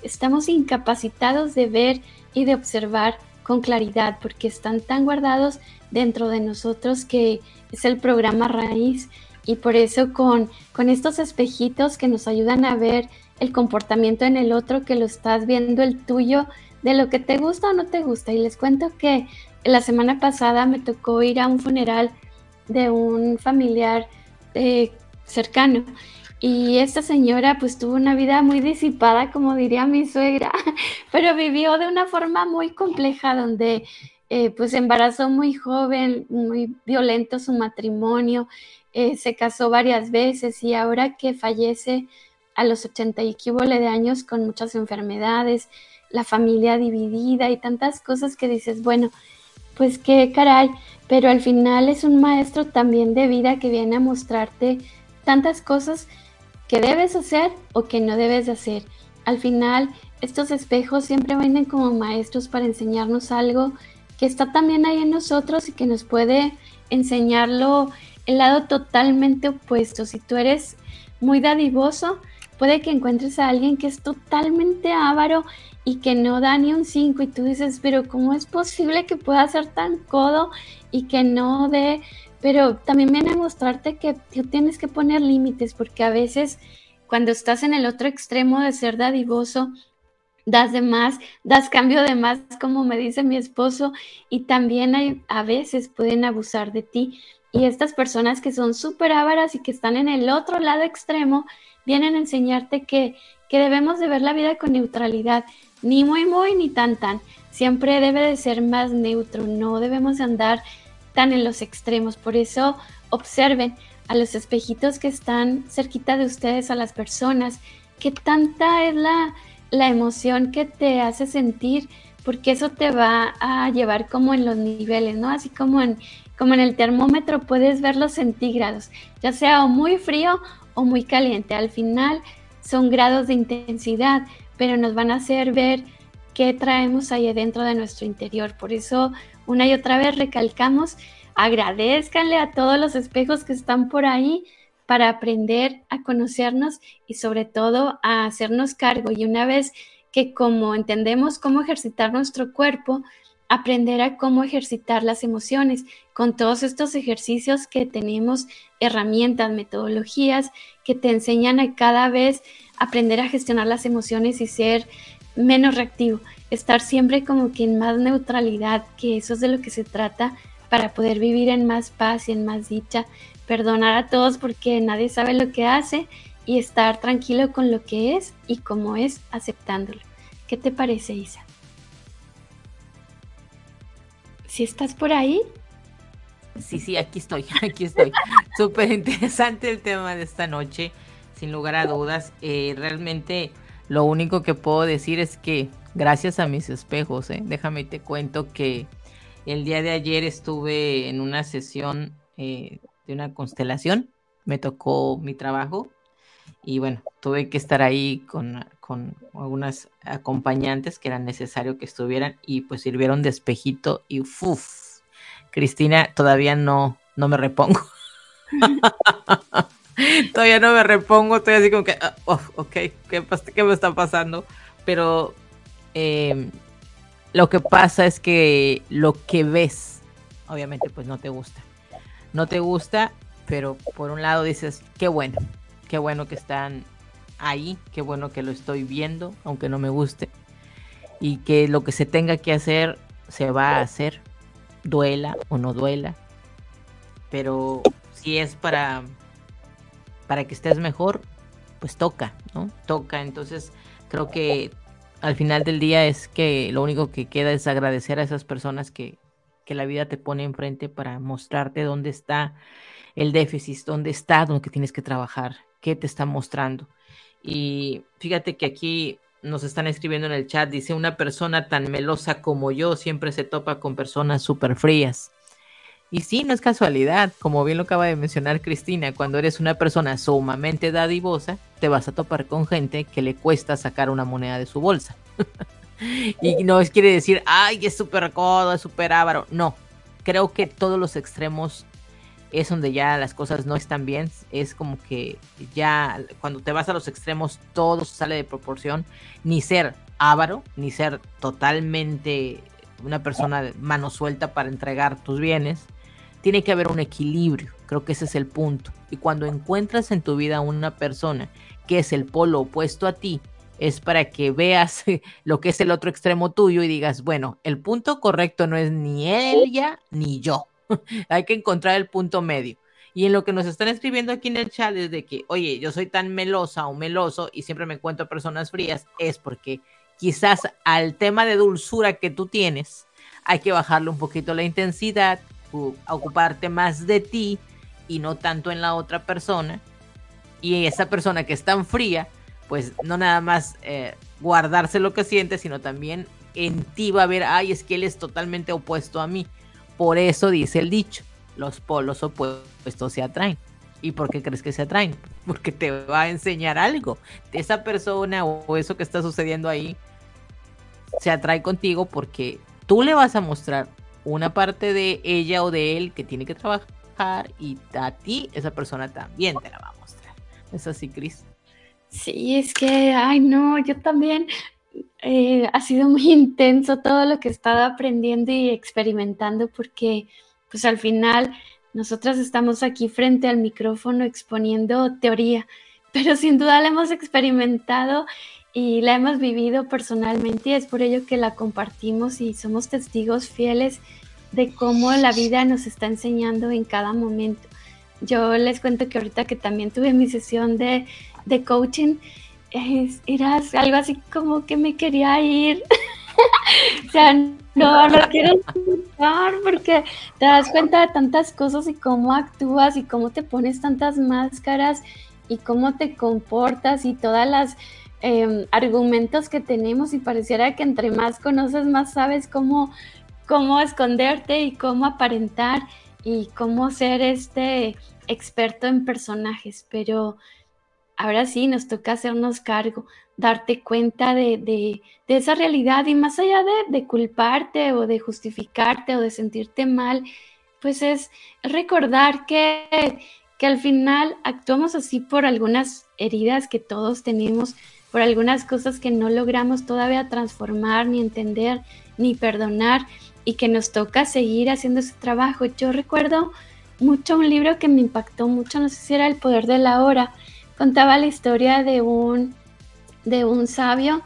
estamos incapacitados de ver y de observar con claridad porque están tan guardados dentro de nosotros que es el programa raíz. Y por eso con, con estos espejitos que nos ayudan a ver el comportamiento en el otro, que lo estás viendo el tuyo, de lo que te gusta o no te gusta. Y les cuento que la semana pasada me tocó ir a un funeral de un familiar eh, cercano. Y esta señora pues tuvo una vida muy disipada, como diría mi suegra, pero vivió de una forma muy compleja donde eh, pues embarazó muy joven, muy violento su matrimonio, eh, se casó varias veces y ahora que fallece a los 80 y de años con muchas enfermedades, la familia dividida y tantas cosas que dices, bueno, pues qué caray, pero al final es un maestro también de vida que viene a mostrarte tantas cosas que debes hacer o que no debes hacer. Al final, estos espejos siempre vienen como maestros para enseñarnos algo que está también ahí en nosotros y que nos puede enseñarlo el lado totalmente opuesto. Si tú eres muy dadivoso, puede que encuentres a alguien que es totalmente avaro y que no da ni un 5 y tú dices, pero ¿cómo es posible que pueda ser tan codo y que no dé? Pero también viene a mostrarte que tú tienes que poner límites porque a veces cuando estás en el otro extremo de ser dadivoso, das de más, das cambio de más, como me dice mi esposo, y también hay, a veces pueden abusar de ti. Y estas personas que son súper ávaras y que están en el otro lado extremo, vienen a enseñarte que, que debemos de ver la vida con neutralidad, ni muy muy ni tan tan. Siempre debe de ser más neutro, no debemos de andar tan en los extremos. Por eso observen a los espejitos que están cerquita de ustedes, a las personas, que tanta es la, la emoción que te hace sentir, porque eso te va a llevar como en los niveles, ¿no? Así como en, como en el termómetro puedes ver los centígrados, ya sea muy frío o muy caliente. Al final son grados de intensidad, pero nos van a hacer ver qué traemos ahí dentro de nuestro interior. Por eso una y otra vez recalcamos, agradezcanle a todos los espejos que están por ahí para aprender a conocernos y sobre todo a hacernos cargo. Y una vez que como entendemos cómo ejercitar nuestro cuerpo, aprender a cómo ejercitar las emociones con todos estos ejercicios que tenemos, herramientas, metodologías que te enseñan a cada vez aprender a gestionar las emociones y ser menos reactivo, estar siempre como que en más neutralidad, que eso es de lo que se trata para poder vivir en más paz y en más dicha perdonar a todos porque nadie sabe lo que hace y estar tranquilo con lo que es y como es aceptándolo. ¿Qué te parece, Isa? ¿Si estás por ahí? Sí, sí, aquí estoy, aquí estoy. Súper interesante el tema de esta noche, sin lugar a dudas. Eh, realmente Lo único que puedo decir es que gracias a mis espejos, ¿eh? déjame te cuento que el día de ayer estuve en una sesión eh, de una constelación, me tocó mi trabajo y bueno, tuve que estar ahí con, con algunas acompañantes que era necesario que estuvieran y pues sirvieron de espejito y uff, Cristina, todavía no, no me repongo. todavía no me repongo, estoy así como que, oh, ok, ¿qué, ¿qué, me está pasando? Pero em, lo que pasa es que lo que ves, obviamente pues no te gusta. No te gusta, pero por un lado dices, qué bueno, qué bueno que están ahí, qué bueno que lo estoy viendo, aunque no me guste. Y que lo que se tenga que hacer, se va a hacer, duela o no duela. Pero si es para, para que estés mejor, pues toca, ¿no? Toca. Entonces creo que al final del día es que lo único que queda es agradecer a esas personas que, que la vida te pone enfrente para mostrarte dónde está el déficit, dónde está, dónde tienes que trabajar, qué te está mostrando. Y fíjate que aquí nos están escribiendo en el chat, dice, una persona tan melosa como yo siempre se topa con personas súper frías. Y sí, no es casualidad, como bien lo acaba de mencionar Cristina, cuando eres una persona sumamente dadivosa, te vas a topar con gente que le cuesta sacar una moneda de su bolsa. y no quiere decir, ay, es súper codo, es súper avaro. No, creo que todos los extremos es donde ya las cosas no están bien. Es como que ya cuando te vas a los extremos todo sale de proporción. Ni ser avaro, ni ser totalmente una persona de mano suelta para entregar tus bienes tiene que haber un equilibrio, creo que ese es el punto. Y cuando encuentras en tu vida una persona que es el polo opuesto a ti, es para que veas lo que es el otro extremo tuyo y digas, bueno, el punto correcto no es ni ella ni yo. Hay que encontrar el punto medio. Y en lo que nos están escribiendo aquí en el chat es de que, oye, yo soy tan melosa o meloso y siempre me encuentro personas frías, es porque quizás al tema de dulzura que tú tienes, hay que bajarle un poquito la intensidad, ocuparte más de ti y no tanto en la otra persona. Y esa persona que es tan fría, pues no nada más eh, guardarse lo que siente, sino también en ti va a ver, ay, es que él es totalmente opuesto a mí. Por eso dice el dicho, los polos opuestos se atraen. ¿Y por qué crees que se atraen? Porque te va a enseñar algo. Esa persona o eso que está sucediendo ahí se atrae contigo porque tú le vas a mostrar una parte de ella o de él que tiene que trabajar y a ti esa persona también te la va a mostrar. ¿Es así, Cris? Sí, es que, ay, no, yo también. Eh, ha sido muy intenso todo lo que he estado aprendiendo y experimentando porque, pues al final, nosotras estamos aquí frente al micrófono exponiendo teoría, pero sin duda la hemos experimentado y la hemos vivido personalmente y es por ello que la compartimos y somos testigos fieles de cómo la vida nos está enseñando en cada momento. Yo les cuento que ahorita que también tuve mi sesión de, coaching, era algo así como que me quería ir. o sea, no, no quiero escuchar porque te das cuenta de tantas cosas y cómo actúas y cómo te pones tantas máscaras y cómo te comportas y todas las em, argumentos que tenemos y pareciera que entre más conoces, más sabes cómo cómo esconderte y cómo aparentar y cómo ser este experto en personajes, pero ahora sí nos toca hacernos cargo, darte cuenta de, esa realidad y más allá de, culparte o de justificarte o de sentirte mal, pues es recordar que, que al final actuamos así por algunas heridas que todos tenemos, por algunas cosas que no logramos todavía transformar, ni entender, ni perdonar y que nos toca seguir haciendo ese trabajo. Yo recuerdo mucho un libro que me impactó mucho, no sé si era El poder de la hora, contaba la historia de un, de un sabio,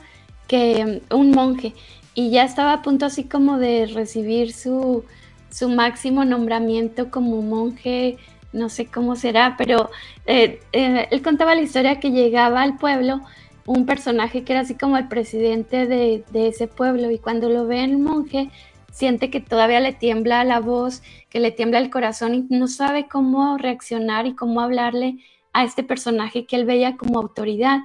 que, un monje, y ya estaba a punto así como de recibir su, su máximo nombramiento como monje, no sé cómo será, pero eh, eh, él contaba la historia que llegaba al pueblo un personaje que era así como el presidente de, de ese pueblo y cuando lo ve el monje siente que todavía le tiembla la voz, que le tiembla el corazón y no sabe cómo reaccionar y cómo hablarle a este personaje que él veía como autoridad.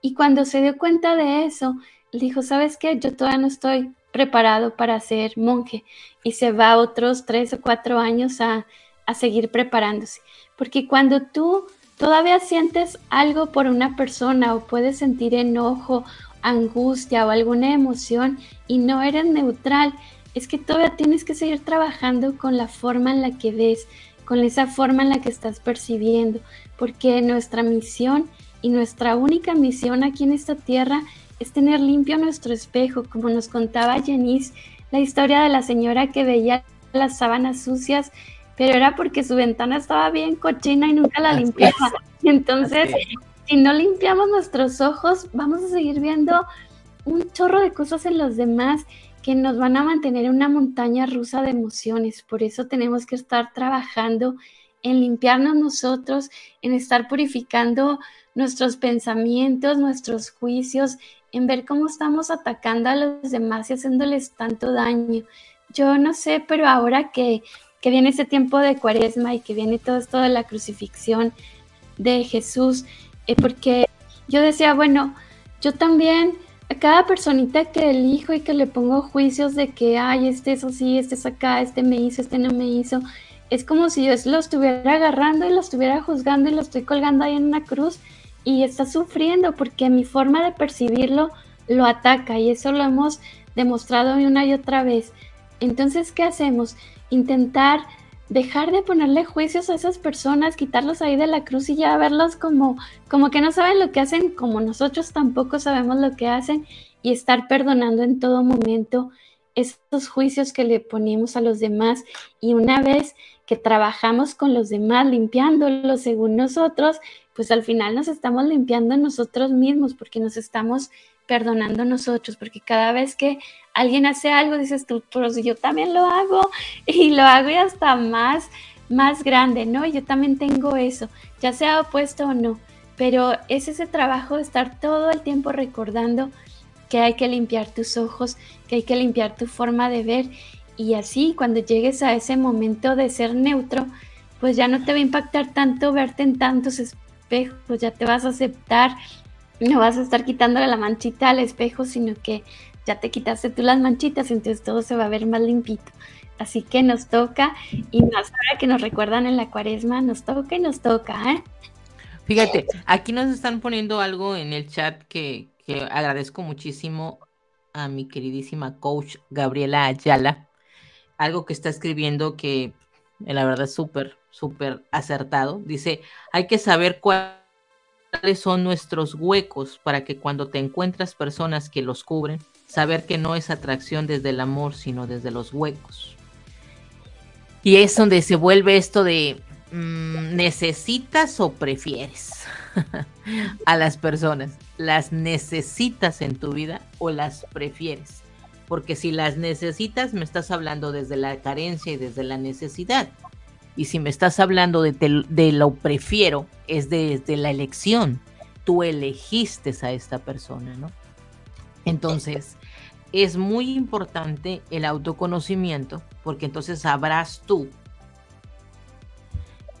Y cuando se dio cuenta de eso, dijo, ¿sabes qué? Yo todavía no estoy preparado para ser monje y se va otros tres o cuatro años a, a seguir preparándose. Porque cuando tú todavía sientes algo por una persona o puedes sentir enojo, angustia o alguna emoción y no eres neutral, es que todavía tienes que seguir trabajando con la forma en la que ves, con esa forma en la que estás percibiendo, porque nuestra misión y nuestra única misión aquí en esta tierra es tener limpio nuestro espejo, como nos contaba Janice, la historia de la señora que veía las sábanas sucias, pero era porque su ventana estaba bien cochina y nunca la limpiaba. Entonces, si no limpiamos nuestros ojos, vamos a seguir viendo un chorro de cosas en los demás que nos van a mantener en una montaña rusa de emociones. Por eso tenemos que estar trabajando en limpiarnos nosotros, en estar purificando nuestros pensamientos, nuestros juicios, en ver cómo estamos atacando a los demás y haciéndoles tanto daño. Yo no sé, pero ahora que, que viene ese tiempo de cuaresma y que viene todo esto de la crucifixión de Jesús, eh, porque yo decía, bueno, yo también a cada personita que elijo y que le pongo juicios de que, ay, este es así, este es acá, este me hizo, este no me hizo, es como si yo lo estuviera agarrando y lo estuviera juzgando y lo estoy colgando ahí en una cruz y está sufriendo porque mi forma de percibirlo lo ataca y eso lo hemos demostrado una y otra vez. Entonces, ¿qué hacemos? Intentar dejar de ponerle juicios a esas personas, quitarlos ahí de la cruz y ya verlos como, como que no saben lo que hacen, como nosotros tampoco sabemos lo que hacen, y estar perdonando en todo momento esos juicios que le ponemos a los demás. Y una vez que trabajamos con los demás, limpiándolos según nosotros, pues al final nos estamos limpiando nosotros mismos porque nos estamos perdonando nosotros, porque cada vez que alguien hace algo, dices tú, pero si yo también lo hago y lo hago y hasta más, más grande, ¿no? Yo también tengo eso, ya sea opuesto o no, pero es ese trabajo de estar todo el tiempo recordando que hay que limpiar tus ojos, que hay que limpiar tu forma de ver y así cuando llegues a ese momento de ser neutro, pues ya no te va a impactar tanto verte en tantos espejos, ya te vas a aceptar no vas a estar quitándole la manchita al espejo, sino que ya te quitaste tú las manchitas, entonces todo se va a ver más limpito. Así que nos toca, y más ahora que nos recuerdan en la cuaresma, nos toca y nos toca, ¿eh? Fíjate, aquí nos están poniendo algo en el chat que, que agradezco muchísimo a mi queridísima coach Gabriela Ayala. Algo que está escribiendo que la verdad es súper, súper acertado. Dice, hay que saber cuál cuáles son nuestros huecos para que cuando te encuentras personas que los cubren, saber que no es atracción desde el amor, sino desde los huecos. Y es donde se vuelve esto de mm, necesitas o prefieres a las personas. ¿Las necesitas en tu vida o las prefieres? Porque si las necesitas, me estás hablando desde la carencia y desde la necesidad. Y si me estás hablando de, lo prefiero, es desde la elección. Tú elegiste a esta persona, ¿no? Entonces, es muy importante el autoconocimiento, porque entonces sabrás tú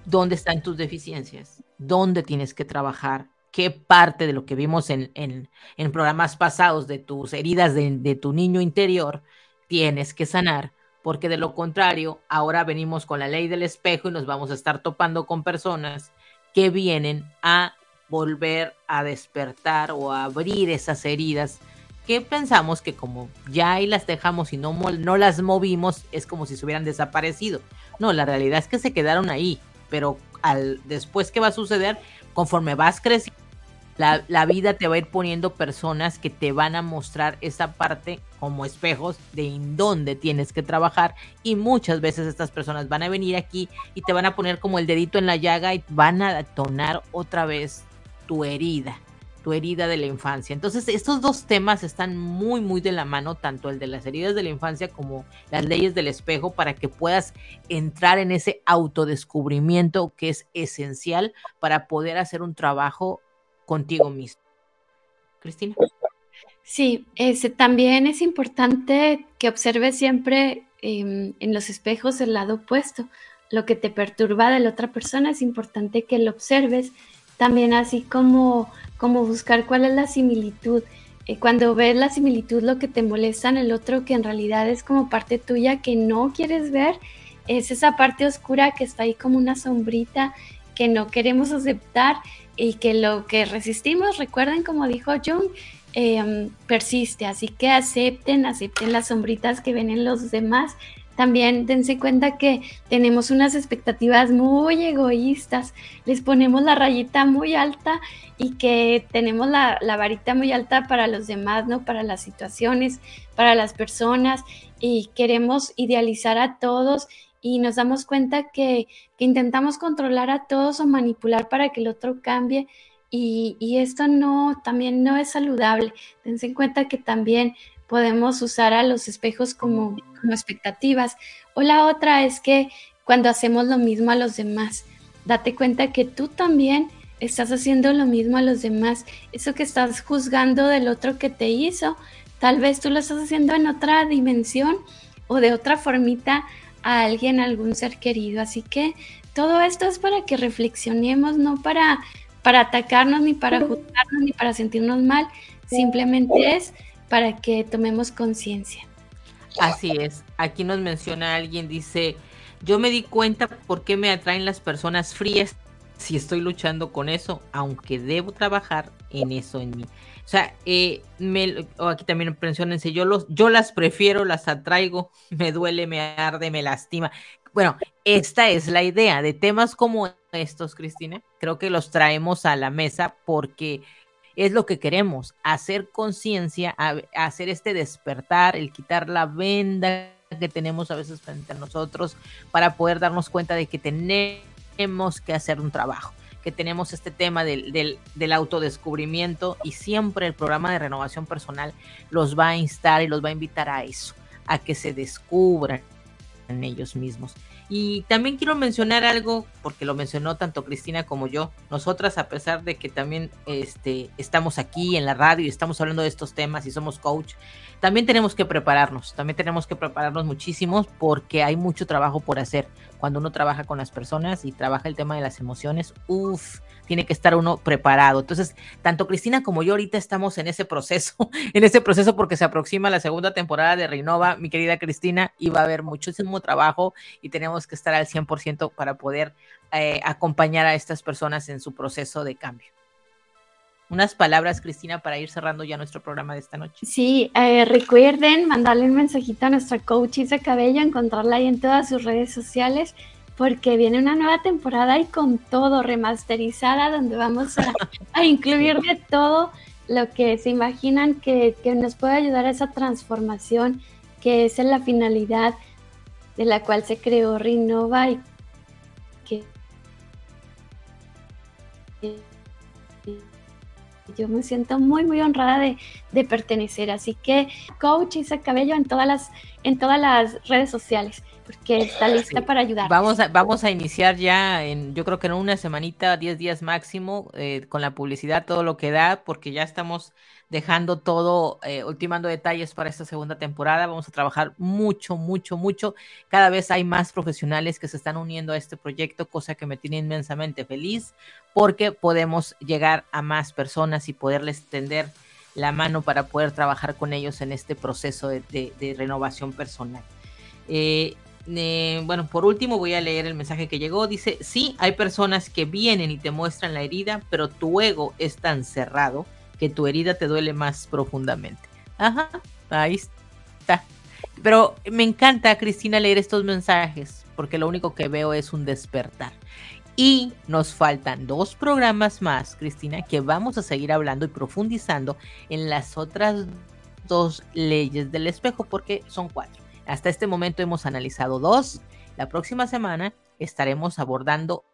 dónde están tus deficiencias, dónde tienes que trabajar, qué parte de lo que vimos en, en, programas pasados de tus heridas de, tu niño interior tienes que sanar porque de lo contrario, ahora venimos con la ley del espejo y nos vamos a estar topando con personas que vienen a volver a despertar o a abrir esas heridas que pensamos que como ya ahí las dejamos y no, no las movimos, es como si se hubieran desaparecido. No, la realidad es que se quedaron ahí, pero al después qué va a suceder, conforme vas creciendo, la, vida te va a ir poniendo personas que te van a mostrar esa parte como espejos de en dónde tienes que trabajar y muchas veces estas personas van a venir aquí y te van a poner como el dedito en la llaga y van a detonar otra vez tu herida, tu herida de la infancia. Entonces estos dos temas están muy muy de la mano, tanto el de las heridas de la infancia como las leyes del espejo para que puedas entrar en ese autodescubrimiento que es esencial para poder hacer un trabajo contigo mismo. Cristina. Sí, ese, también es importante que observes siempre em, en los espejos el lado opuesto. Lo que te perturba de la otra persona es importante que lo observes. También así como como buscar cuál es la similitud. Eh, cuando ves la similitud, lo que te molesta en el otro, que en realidad es como parte tuya que no quieres ver, es esa parte oscura que está ahí como una sombrita que no queremos aceptar y que lo que resistimos, recuerden como dijo Jung, em, persiste. Así que acepten, acepten las sombritas que ven en los demás también dense cuenta que tenemos unas expectativas muy egoístas, les ponemos la rayita muy alta y que tenemos la, varita muy alta para los demás, ¿no? Para las situaciones, para las personas y queremos idealizar a todos y nos damos cuenta que, intentamos controlar a todos o manipular para que el otro cambie y, esto no, también no es saludable. Dense en cuenta que también podemos usar a los espejos como, expectativas. O la otra es que cuando hacemos lo mismo a los demás, date cuenta que tú también estás haciendo lo mismo a los demás. Eso que estás juzgando del otro que te hizo, tal vez tú lo estás haciendo en otra dimensión o de otra formita a alguien, a algún ser querido. Así que todo esto es para que reflexionemos, no para, para atacarnos, ni para juzgarnos, ni para sentirnos mal. Simplemente es para que tomemos conciencia. Así es. Aquí nos menciona alguien, dice, yo me di cuenta por qué me atraen las personas frías si estoy luchando con eso, aunque debo trabajar en eso en mí. O sea, eh, me, aquí también mencionense, yo, los, yo las prefiero, las atraigo, me duele, me arde, me lastima. Bueno, esta es la idea de temas como estos, Cristina. Creo que los traemos a la mesa porque es lo que queremos, hacer conciencia, hacer este despertar, el quitar la venda que tenemos a veces frente a nosotros para poder darnos cuenta de que tenemos que hacer un trabajo, que tenemos este tema del, del, del autodescubrimiento y siempre el programa de renovación personal los va a instar y los va a invitar a eso, a que se descubran en ellos mismos. Y también quiero mencionar algo, porque lo mencionó tanto Cristina como yo. Nosotras, a pesar de que también este, estamos aquí en la radio y estamos hablando de estos temas y somos coach, también tenemos que prepararnos, también tenemos que prepararnos muchísimo porque hay mucho trabajo por hacer. Cuando uno trabaja con las personas y trabaja el tema de las emociones, uff, tiene que estar uno preparado. Entonces, tanto Cristina como yo ahorita estamos en ese proceso, en ese proceso porque se aproxima la segunda temporada de Renova, mi querida Cristina, y va a haber muchísimo trabajo y tenemos que estar al 100% para poder eh, acompañar a estas personas en su proceso de cambio. Unas palabras, Cristina, para ir cerrando ya nuestro programa de esta noche. Sí, eh, recuerden mandarle un mensajito a nuestra coach Isa Cabello, encontrarla ahí en todas sus redes sociales porque viene una nueva temporada y con todo remasterizada, donde vamos a, incluir de todo lo que se imaginan que, nos puede ayudar a esa transformación, que es la finalidad de la cual se creó Renova y que yo me siento muy muy honrada de, de, pertenecer así que coach Isa Cabello en todas las en todas las redes sociales porque está lista para ayudar. Vamos a, vamos a iniciar ya en, yo creo que en una semanita, 10 días máximo, eh, con la publicidad, todo lo que da, porque ya estamos dejando todo, eh, ultimando detalles para esta segunda temporada. Vamos a trabajar mucho, mucho, mucho. Cada vez hay más profesionales que se están uniendo a este proyecto, cosa que me tiene inmensamente feliz, porque podemos llegar a más personas y poderles tender la mano para poder trabajar con ellos en este proceso de, renovación personal. Eh, eh, bueno, por último voy a leer el mensaje que llegó. Dice, sí, hay personas que vienen y te muestran la herida, pero tu ego es tan cerrado que tu herida te duele más profundamente. Ajá, ahí está. Pero me encanta, Cristina, leer estos mensajes, porque lo único que veo es un despertar. Y nos faltan dos programas más, Cristina, que vamos a seguir hablando y profundizando en las otras dos leyes del espejo, porque son cuatro. Hasta este momento hemos analizado dos. La próxima semana estaremos abordando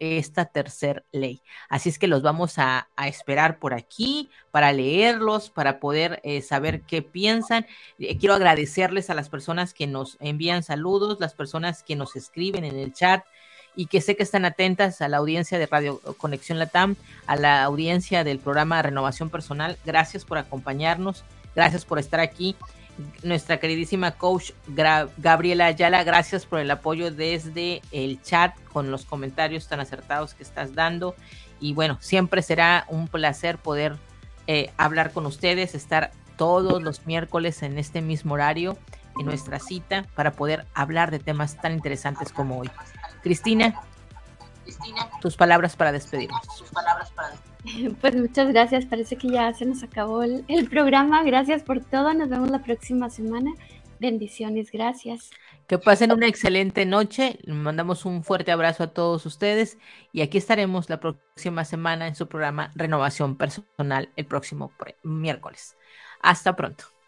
esta tercer ley. Así es que los vamos a, esperar por aquí para leerlos, para poder eh, saber qué piensan. Eh, quiero agradecerles a las personas que nos envían saludos, las personas que nos escriben en el chat y que sé que están atentas a la audiencia de Radio Conexión Latam, a la audiencia del programa Renovación Personal. Gracias por acompañarnos, gracias por estar aquí nuestra queridísima coach Gabriela Ayala, gracias por el apoyo desde el chat con los comentarios tan acertados que estás dando. y bueno, siempre será un placer poder eh, hablar con ustedes, estar todos los miércoles en este mismo horario, en nuestra cita, para poder hablar de temas tan interesantes como hoy. Cristina, tus palabras para despedirnos. Pues muchas gracias, parece que ya se nos acabó el, programa. Gracias por todo, nos vemos la próxima semana. Bendiciones, gracias. Que pasen una excelente noche. Mandamos un fuerte abrazo a todos ustedes y aquí estaremos la próxima semana en su programa Renovación Personal el próximo miércoles. Hasta pronto.